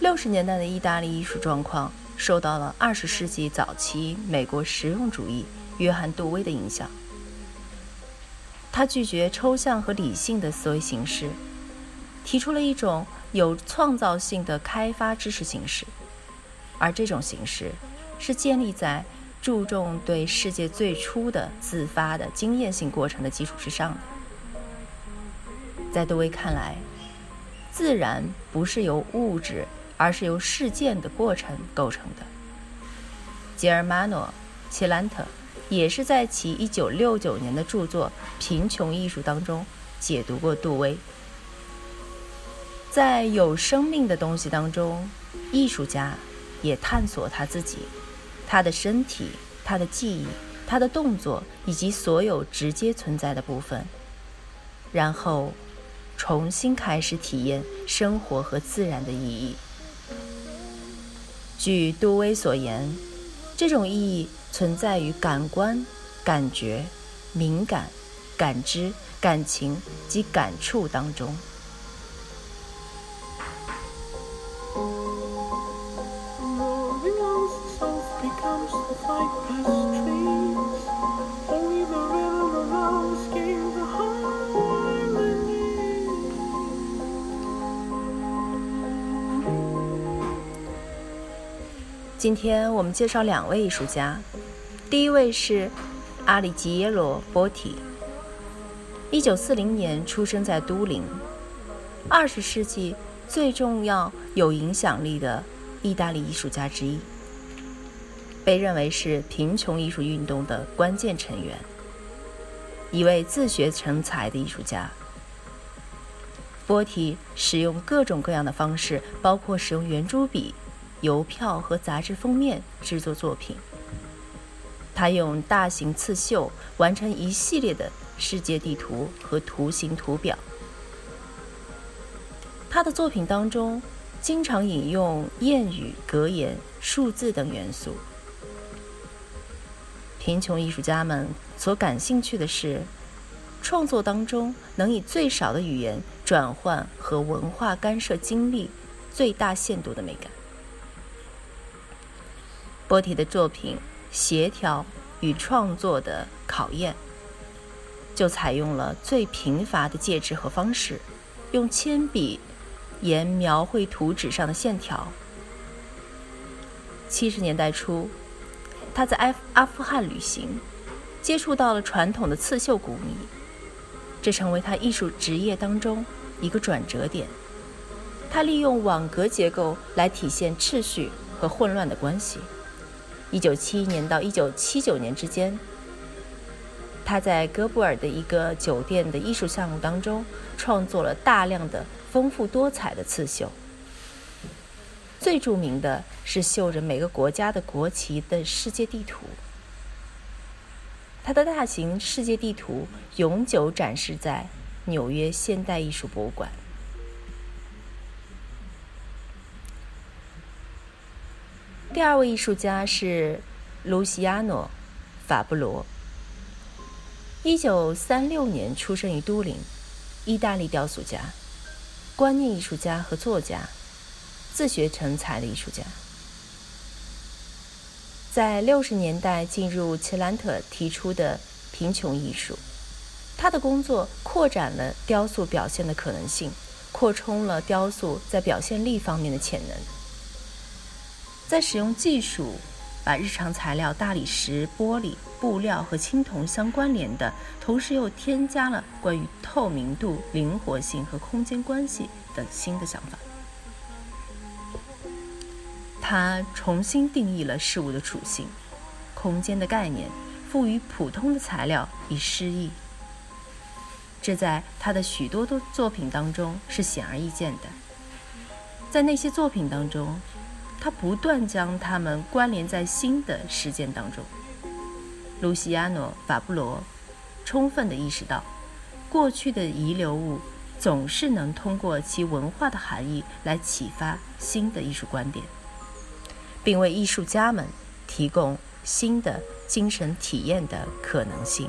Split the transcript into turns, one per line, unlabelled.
六十年代的意大利艺术状况受到了二十世纪早期美国实用主义约翰·杜威的影响。他拒绝抽象和理性的思维形式，提出了一种有创造性的开发知识形式，而这种形式是建立在注重对世界最初的自发的经验性过程的基础之上的。在杜威看来，自然不是由物质。而是由事件的过程构成的。吉尔马诺·切兰特也是在其1969年的著作《贫穷艺术》当中解读过杜威。在有生命的东西当中，艺术家也探索他自己、他的身体、他的记忆、他的动作以及所有直接存在的部分，然后重新开始体验生活和自然的意义。据杜威所言，这种意义存在于感官、感觉、敏感、感知、感情及感触当中。今天我们介绍两位艺术家，第一位是阿里吉耶罗·波提，一九四零年出生在都灵，二十世纪最重要、有影响力的意大利艺术家之一，被认为是贫穷艺术运动的关键成员，一位自学成才的艺术家。波提使用各种各样的方式，包括使用圆珠笔。邮票和杂志封面制作作品。他用大型刺绣完成一系列的世界地图和图形图表。他的作品当中经常引用谚语、格言、数字等元素。贫穷艺术家们所感兴趣的是，创作当中能以最少的语言转换和文化干涉经历最大限度的美感。波提的作品《协调与创作的考验》就采用了最贫乏的介质和方式，用铅笔沿描绘图纸上的线条。七十年代初，他在阿阿富汗旅行，接触到了传统的刺绣工艺，这成为他艺术职业当中一个转折点。他利用网格结构来体现秩序和混乱的关系。一九七一年到一九七九年之间，他在哥布尔的一个酒店的艺术项目当中，创作了大量的丰富多彩的刺绣。最著名的是绣着每个国家的国旗的世界地图。他的大型世界地图永久展示在纽约现代艺术博物馆。第二位艺术家是卢西亚诺·法布罗。一九三六年出生于都灵，意大利雕塑家、观念艺术家和作家，自学成才的艺术家。在六十年代进入齐兰特提出的贫穷艺术，他的工作扩展了雕塑表现的可能性，扩充了雕塑在表现力方面的潜能。在使用技术把日常材料大理石、玻璃、布料和青铜相关联的同时，又添加了关于透明度、灵活性和空间关系等新的想法。他重新定义了事物的属性、空间的概念，赋予普通的材料以诗意。这在他的许多的作品当中是显而易见的。在那些作品当中，他不断将它们关联在新的事件当中。卢西亚诺·法布罗充分地意识到，过去的遗留物总是能通过其文化的含义来启发新的艺术观点，并为艺术家们提供新的精神体验的可能性。